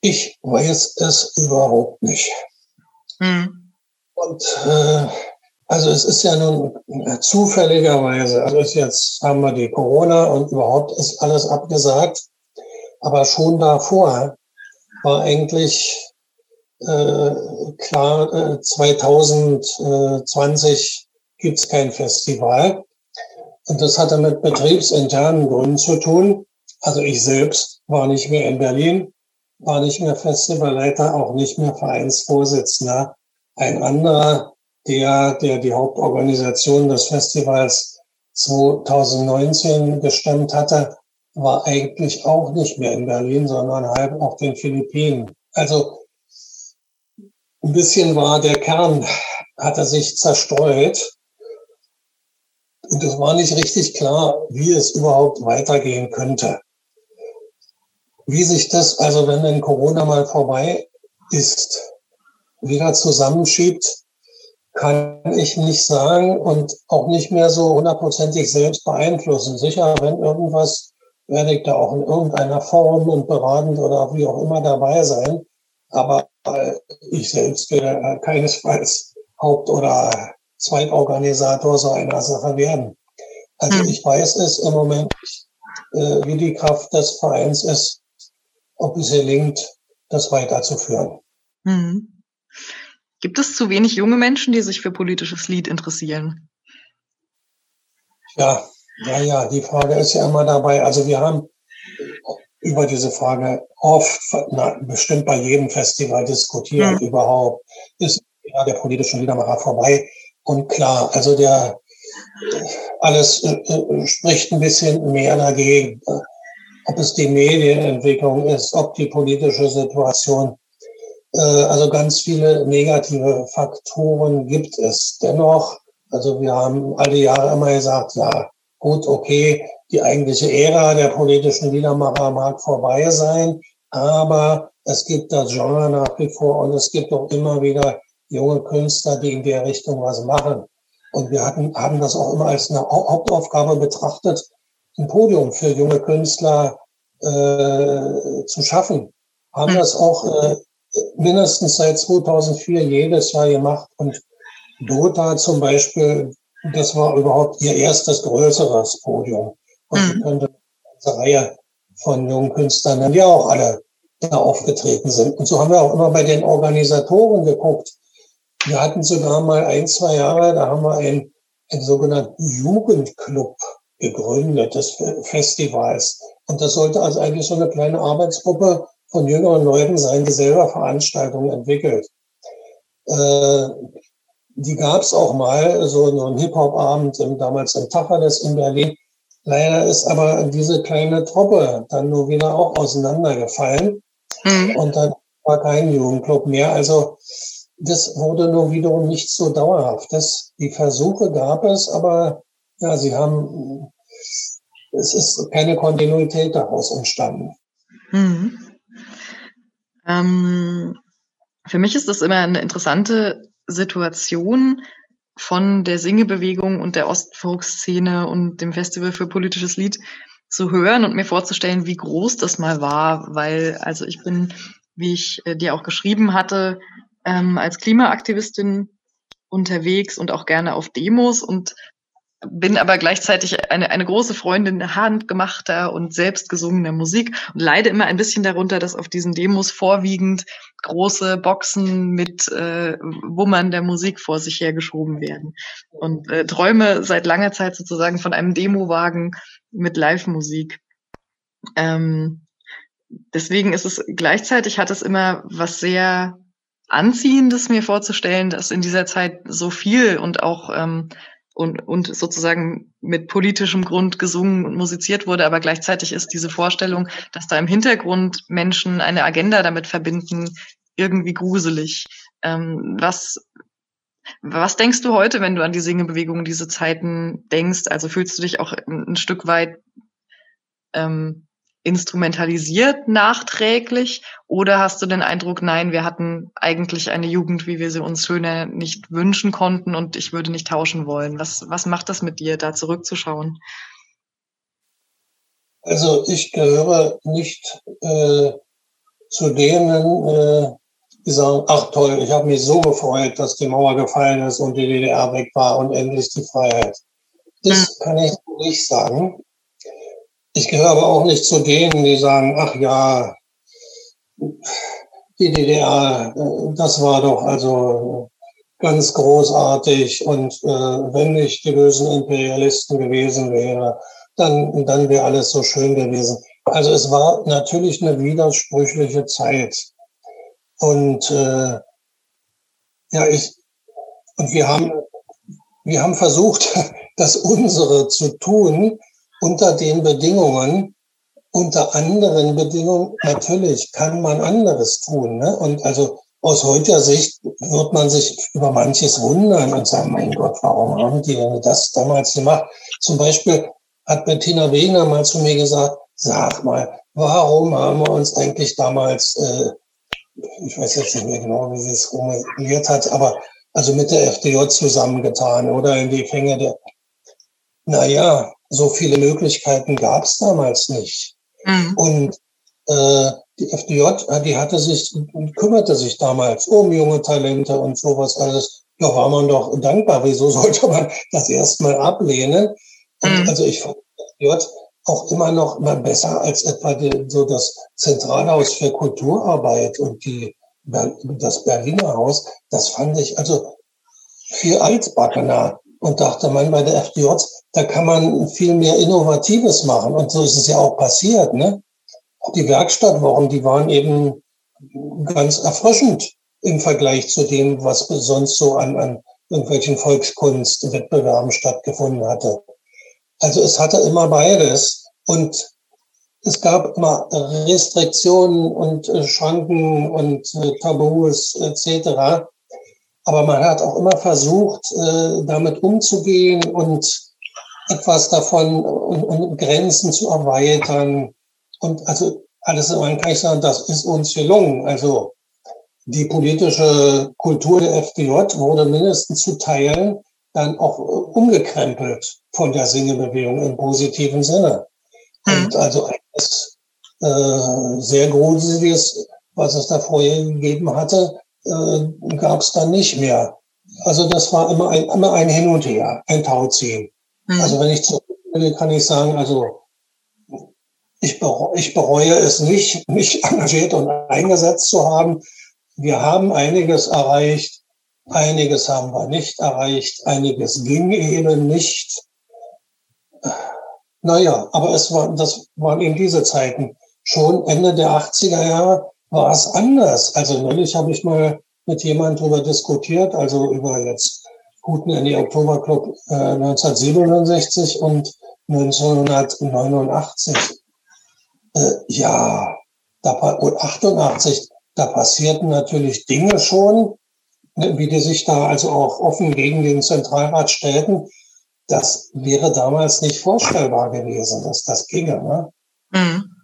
Ich weiß es überhaupt nicht. Hm. Und äh, also es ist ja nun zufälligerweise, also jetzt haben wir die Corona und überhaupt ist alles abgesagt. Aber schon davor war eigentlich äh, klar, äh, 2020 gibt's kein Festival. Und das hatte mit betriebsinternen Gründen zu tun. Also ich selbst war nicht mehr in Berlin, war nicht mehr Festivalleiter, auch nicht mehr Vereinsvorsitzender. Ein anderer der, der die Hauptorganisation des Festivals 2019 gestemmt hatte, war eigentlich auch nicht mehr in Berlin, sondern halb auf den Philippinen. Also ein bisschen war der Kern, hatte sich zerstreut. Und es war nicht richtig klar, wie es überhaupt weitergehen könnte. Wie sich das, also wenn dann Corona mal vorbei ist, wieder zusammenschiebt, kann ich nicht sagen und auch nicht mehr so hundertprozentig selbst beeinflussen. Sicher, wenn irgendwas, werde ich da auch in irgendeiner Form und beratend oder wie auch immer dabei sein. Aber äh, ich selbst werde äh, keinesfalls Haupt- oder Zweitorganisator so einer Sache werden. Also hm. ich weiß es im Moment nicht, äh, wie die Kraft des Vereins ist, ob es gelingt, das weiterzuführen. Hm. Gibt es zu wenig junge Menschen, die sich für politisches Lied interessieren? Ja, ja, ja, die Frage ist ja immer dabei. Also wir haben über diese Frage oft, na, bestimmt bei jedem Festival diskutiert mhm. überhaupt. Ist ja der politische Liedermacher vorbei? Und klar, also der alles äh, äh, spricht ein bisschen mehr dagegen. Ob es die Medienentwicklung ist, ob die politische Situation äh, also ganz viele negative Faktoren gibt es. Dennoch, also wir haben alle Jahre immer gesagt, ja, gut, okay, die eigentliche Ära der politischen Liedermacher mag vorbei sein, aber es gibt das Genre nach wie vor und es gibt auch immer wieder junge Künstler, die in der Richtung was machen. Und wir hatten, haben das auch immer als eine Hauptaufgabe betrachtet, ein Podium für junge Künstler äh, zu schaffen. Haben hm. das auch äh, mindestens seit 2004 jedes Jahr gemacht. Und Dota zum Beispiel, das war überhaupt ihr erstes größeres Podium. Und mhm. ich könnte eine ganze Reihe von jungen Künstlern, die auch alle da aufgetreten sind. Und so haben wir auch immer bei den Organisatoren geguckt. Wir hatten sogar mal ein, zwei Jahre, da haben wir einen, einen sogenannten Jugendclub gegründet, des Festivals. Und das sollte also eigentlich so eine kleine Arbeitsgruppe von jüngeren Leuten sein, die selber Veranstaltungen entwickelt. Äh, die gab es auch mal, so, so ein Hip-Hop-Abend damals im Tacheles in Berlin. Leider ist aber diese kleine Truppe dann nur wieder auch auseinandergefallen. Mhm. Und dann war kein Jugendclub mehr. Also das wurde nur wiederum nicht so dauerhaft. Das, die Versuche gab es, aber ja, sie haben, es ist keine Kontinuität daraus entstanden. Mhm. Ähm, für mich ist das immer eine interessante Situation von der Singebewegung und der Ostfolkszene und dem Festival für politisches Lied zu hören und mir vorzustellen, wie groß das mal war, weil also ich bin, wie ich äh, dir auch geschrieben hatte, ähm, als Klimaaktivistin unterwegs und auch gerne auf Demos und bin aber gleichzeitig eine, eine große Freundin handgemachter und selbstgesungener Musik und leide immer ein bisschen darunter, dass auf diesen Demos vorwiegend große Boxen mit äh, Wummern der Musik vor sich hergeschoben werden. Und äh, träume seit langer Zeit sozusagen von einem Demowagen mit Live-Musik. Ähm, deswegen ist es gleichzeitig hat es immer was sehr Anziehendes mir vorzustellen, dass in dieser Zeit so viel und auch ähm, und, und sozusagen mit politischem Grund gesungen und musiziert wurde, aber gleichzeitig ist diese Vorstellung, dass da im Hintergrund Menschen eine Agenda damit verbinden, irgendwie gruselig. Ähm, was, was denkst du heute, wenn du an die Singebewegung diese Zeiten denkst? Also fühlst du dich auch ein, Stück weit ähm, instrumentalisiert nachträglich? Oder hast du den Eindruck, nein, wir hatten eigentlich eine Jugend, wie wir sie uns schöner nicht wünschen konnten und ich würde nicht tauschen wollen? Was, was macht das mit dir, da zurückzuschauen? Also ich gehöre nicht äh, zu denen, äh, die sagen, ach toll, ich habe mich so gefreut, dass die Mauer gefallen ist und die DDR weg war und endlich die Freiheit. Das hm. kann ich nicht sagen. Ich gehöre aber auch nicht zu denen, die sagen, ach ja, die DDR, das war doch also ganz großartig und äh, wenn nicht die bösen Imperialisten gewesen wäre, dann, dann wäre alles so schön gewesen. Also es war natürlich eine widersprüchliche Zeit. Und äh, ja, ich, und wir haben, wir haben versucht, das unsere zu tun, unter den Bedingungen, unter anderen Bedingungen, natürlich kann man anderes tun. Ne? Und also aus heutiger Sicht wird man sich über manches wundern und sagen, mein Gott, warum haben die denn das damals gemacht? Zum Beispiel hat Bettina Wegner mal zu mir gesagt, sag mal, warum haben wir uns eigentlich damals, äh, ich weiß jetzt nicht mehr genau, wie sie es formuliert hat, aber also mit der FDJ zusammengetan oder in die Fänge der, naja, so viele Möglichkeiten gab es damals nicht. Mhm. Und äh, die FDJ, äh, die hatte sich, kümmerte sich damals um junge Talente und sowas alles. Da war man doch dankbar. Wieso sollte man das erstmal ablehnen? Mhm. Also ich fand die FDJ auch immer noch mal besser als etwa die, so das Zentralhaus für Kulturarbeit und die, das Berliner Haus. Das fand ich also viel altbackener und dachte man bei der FDJ, da kann man viel mehr Innovatives machen. Und so ist es ja auch passiert. Ne? Die Werkstattwochen, die waren eben ganz erfrischend im Vergleich zu dem, was sonst so an, an irgendwelchen Volkskunstwettbewerben stattgefunden hatte. Also es hatte immer beides und es gab immer Restriktionen und äh, Schranken und äh, Tabus etc. Aber man hat auch immer versucht, äh, damit umzugehen und etwas davon und, und Grenzen zu erweitern. Und also alles in allem kann ich sagen, das ist uns gelungen. Also die politische Kultur der FDJ wurde mindestens zu Teilen dann auch umgekrempelt von der Singebewegung im positiven Sinne. Hm. Und also eines äh, sehr Gruseliges, was es da vorher gegeben hatte, äh, gab es dann nicht mehr. Also das war immer ein, immer ein Hin und Her, ein Tauziehen. Mhm. Also wenn ich zurückblicke, kann ich sagen, also ich, bereue, ich bereue es nicht, mich engagiert und eingesetzt zu haben. Wir haben einiges erreicht, einiges haben wir nicht erreicht, einiges ging eben nicht. naja, aber es war, das waren eben diese Zeiten. Schon Ende der 80er Jahre war es anders. Also neulich habe ich mal mit jemandem darüber diskutiert, also über jetzt Guten in die Oktoberclub äh, 1967 und 1989. Äh, ja, da, und 88, da passierten natürlich Dinge schon, ne, wie die sich da also auch offen gegen den Zentralrat stellten. Das wäre damals nicht vorstellbar gewesen, dass das ginge. Ne? Mhm.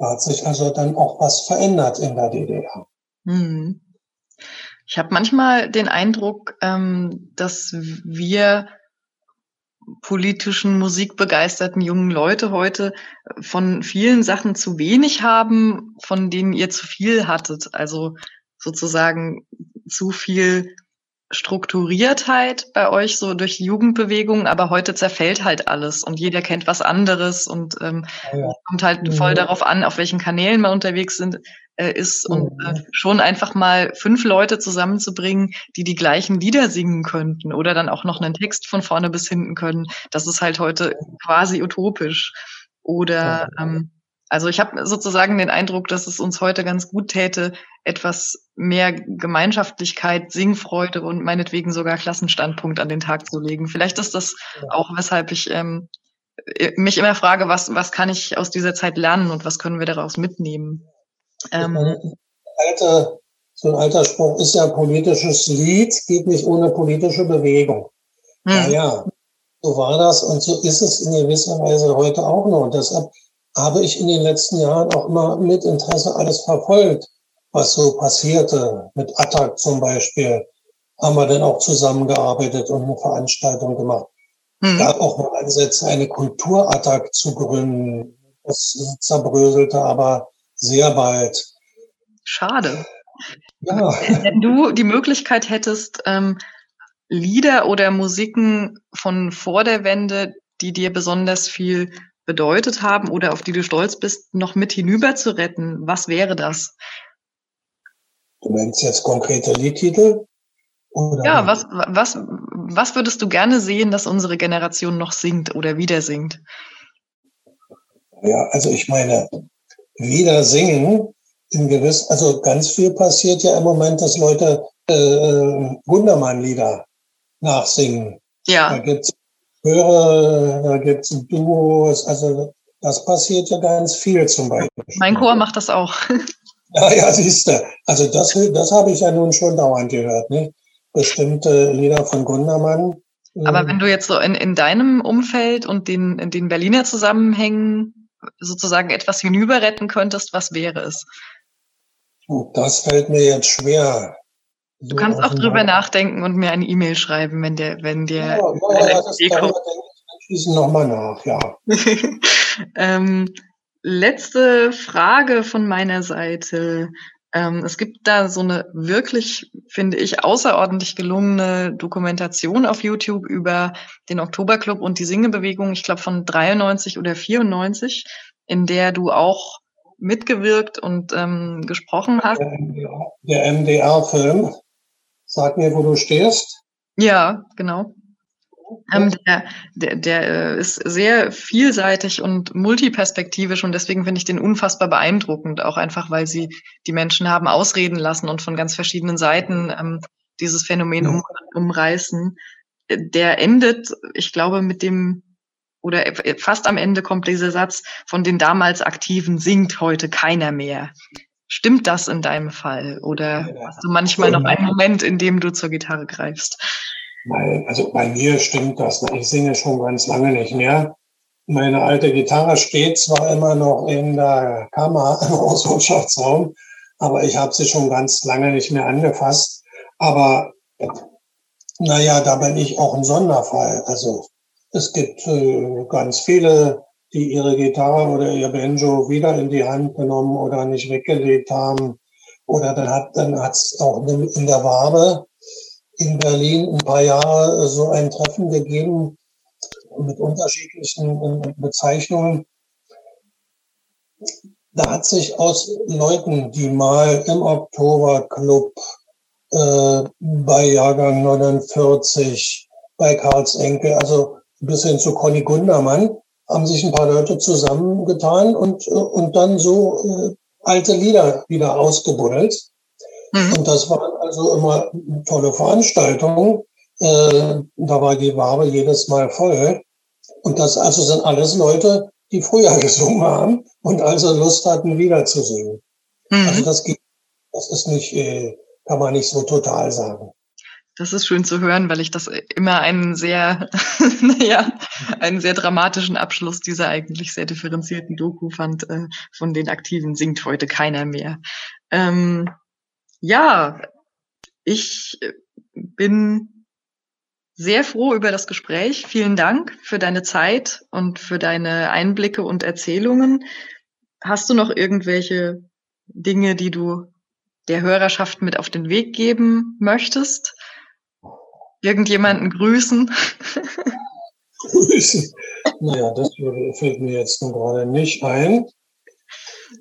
Da hat sich also dann auch was verändert in der DDR. Mhm. Ich habe manchmal den Eindruck, ähm, dass wir politischen, musikbegeisterten jungen Leute heute von vielen Sachen zu wenig haben, von denen ihr zu viel hattet. Also sozusagen zu viel Strukturiertheit bei euch so durch Jugendbewegungen, aber heute zerfällt halt alles und jeder kennt was anderes und ähm, ja. kommt halt mhm. voll darauf an, auf welchen Kanälen man unterwegs sind, äh, ist mhm. und äh, schon einfach mal fünf Leute zusammenzubringen, die die gleichen Lieder singen könnten oder dann auch noch einen Text von vorne bis hinten können, das ist halt heute quasi utopisch. Oder ähm, also ich habe sozusagen den Eindruck, dass es uns heute ganz gut täte, etwas mehr Gemeinschaftlichkeit, Singfreude und meinetwegen sogar Klassenstandpunkt an den Tag zu legen. Vielleicht ist das auch, weshalb ich ähm, mich immer frage, was, was kann ich aus dieser Zeit lernen und was können wir daraus mitnehmen? Ähm, alter, so ein alter Spruch ist ja politisches Lied, geht nicht ohne politische Bewegung. Hm. Naja, so war das und so ist es in gewisser Weise heute auch noch. Und deshalb habe ich in den letzten Jahren auch immer mit Interesse alles verfolgt, was so passierte. Mit Attac zum Beispiel haben wir dann auch zusammengearbeitet und eine Veranstaltung gemacht. Mhm. gab auch mal Ansätze, eine Kulturattack zu gründen. Das zerbröselte aber sehr bald. Schade. Ja. Wenn du die Möglichkeit hättest, ähm, Lieder oder Musiken von vor der Wende, die dir besonders viel bedeutet haben oder auf die du stolz bist, noch mit hinüber zu retten, was wäre das? Du meinst jetzt konkrete Liedtitel? Oder ja, was, was, was würdest du gerne sehen, dass unsere Generation noch singt oder wieder singt? Ja, also ich meine, wieder singen in gewiss, also ganz viel passiert ja im Moment, dass Leute äh, Wundermann-Lieder nachsingen. Ja. Da gibt's Chöre, da gibt's Duos, also das passiert ja ganz viel zum Beispiel. Mein Chor macht das auch. Ja, ja, siehst du. Also das, das habe ich ja nun schon dauernd gehört, ne? Bestimmte Lieder von Gundermann. Aber wenn du jetzt so in, in deinem Umfeld und den, in den Berliner Zusammenhängen sozusagen etwas hinüber retten könntest, was wäre es? Das fällt mir jetzt schwer. Du kannst auch drüber nachdenken und mir eine E-Mail schreiben, wenn der, wenn dir ja, ja, ja, das Idee kommt. Schließen nochmal nach, ja. ähm, letzte Frage von meiner Seite. Ähm, es gibt da so eine wirklich, finde ich, außerordentlich gelungene Dokumentation auf YouTube über den Oktoberclub und die Singebewegung, ich glaube von 93 oder 94, in der du auch mitgewirkt und ähm, gesprochen hast. Der MDR-Film. Sag mir, wo du stehst. Ja, genau. Ähm, der, der, der äh, ist sehr vielseitig und multiperspektivisch und deswegen finde ich den unfassbar beeindruckend, auch einfach, weil sie die Menschen haben ausreden lassen und von ganz verschiedenen Seiten ähm, dieses Phänomen um, umreißen. Der endet, ich glaube, mit dem oder fast am Ende kommt dieser Satz, von den damals Aktiven singt heute keiner mehr. Stimmt das in deinem Fall? Oder hast du manchmal noch einen Moment, in dem du zur Gitarre greifst? Also bei mir stimmt das. Ich singe schon ganz lange nicht mehr. Meine alte Gitarre steht zwar immer noch in der Kammer im Hauswirtschaftsraum, aber ich habe sie schon ganz lange nicht mehr angefasst. Aber naja, da bin ich auch ein Sonderfall. Also es gibt äh, ganz viele, die ihre Gitarre oder ihr Banjo wieder in die Hand genommen oder nicht weggelegt haben. Oder dann hat dann hat's auch in der Wabe in Berlin ein paar Jahre so ein Treffen gegeben mit unterschiedlichen Bezeichnungen. Da hat sich aus Leuten, die mal im Oktoberclub äh, bei Jahrgang 49, bei Karls Enkel, also bis hin zu Conny Gundermann, haben sich ein paar Leute zusammengetan und, und dann so äh, alte Lieder wieder ausgebuddelt. Mhm. Und das waren also immer tolle Veranstaltungen. Äh, da war die Wabe jedes Mal voll. Und das also sind alles Leute, die früher gesungen haben und also Lust hatten, wieder zu singen. Mhm. Also das geht, das ist nicht, äh, kann man nicht so total sagen. Das ist schön zu hören, weil ich das immer einen sehr, naja, einen sehr dramatischen Abschluss dieser eigentlich sehr differenzierten Doku fand. Äh, von den Aktiven singt heute keiner mehr. Ähm, ja, ich bin sehr froh über das Gespräch. Vielen Dank für deine Zeit und für deine Einblicke und Erzählungen. Hast du noch irgendwelche Dinge, die du der Hörerschaft mit auf den Weg geben möchtest? Irgendjemanden grüßen? Grüßen? Naja, das fällt mir jetzt nun gerade nicht ein.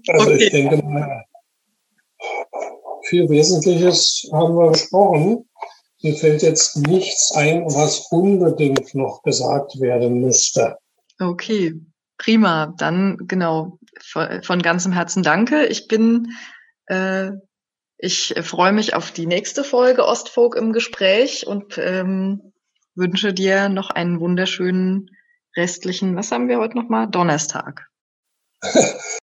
Also okay. ich denke mal, viel Wesentliches haben wir besprochen. Mir fällt jetzt nichts ein, was unbedingt noch gesagt werden müsste. Okay, prima. Dann genau von ganzem Herzen danke. Ich bin äh, ich freue mich auf die nächste Folge Ostfolk im Gespräch und ähm, wünsche dir noch einen wunderschönen restlichen, was haben wir heute nochmal? Donnerstag.